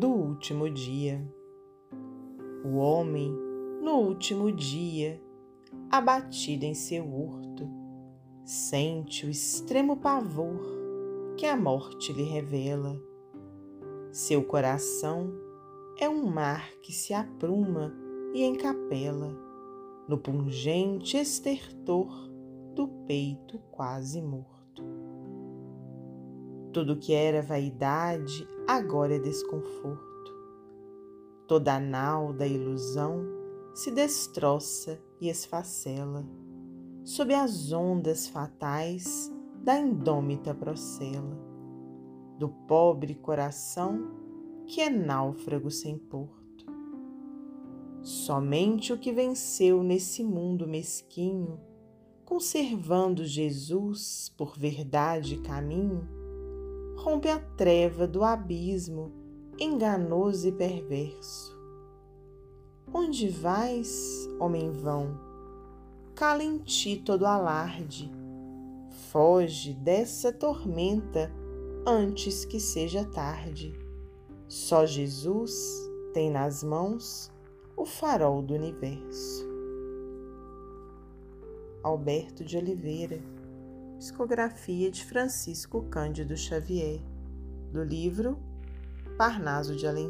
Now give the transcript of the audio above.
do último dia. O homem, no último dia, abatido em seu hurto, sente o extremo pavor que a morte lhe revela. Seu coração é um mar que se apruma e encapela no pungente estertor do peito quase morto. Tudo que era vaidade agora é desconforto. Toda a nau da ilusão se destroça e esfacela sob as ondas fatais da indômita procela, do pobre coração que é náufrago sem porto. Somente o que venceu nesse mundo mesquinho conservando Jesus por verdade e caminho, rompe a treva do abismo enganoso e perverso. Onde vais, homem vão? Cala em ti todo alarde. Foge dessa tormenta antes que seja tarde. Só Jesus tem nas mãos o farol do universo. Alberto de Oliveira, psicografia de Francisco Cândido Xavier, do livro Parnaso de Além.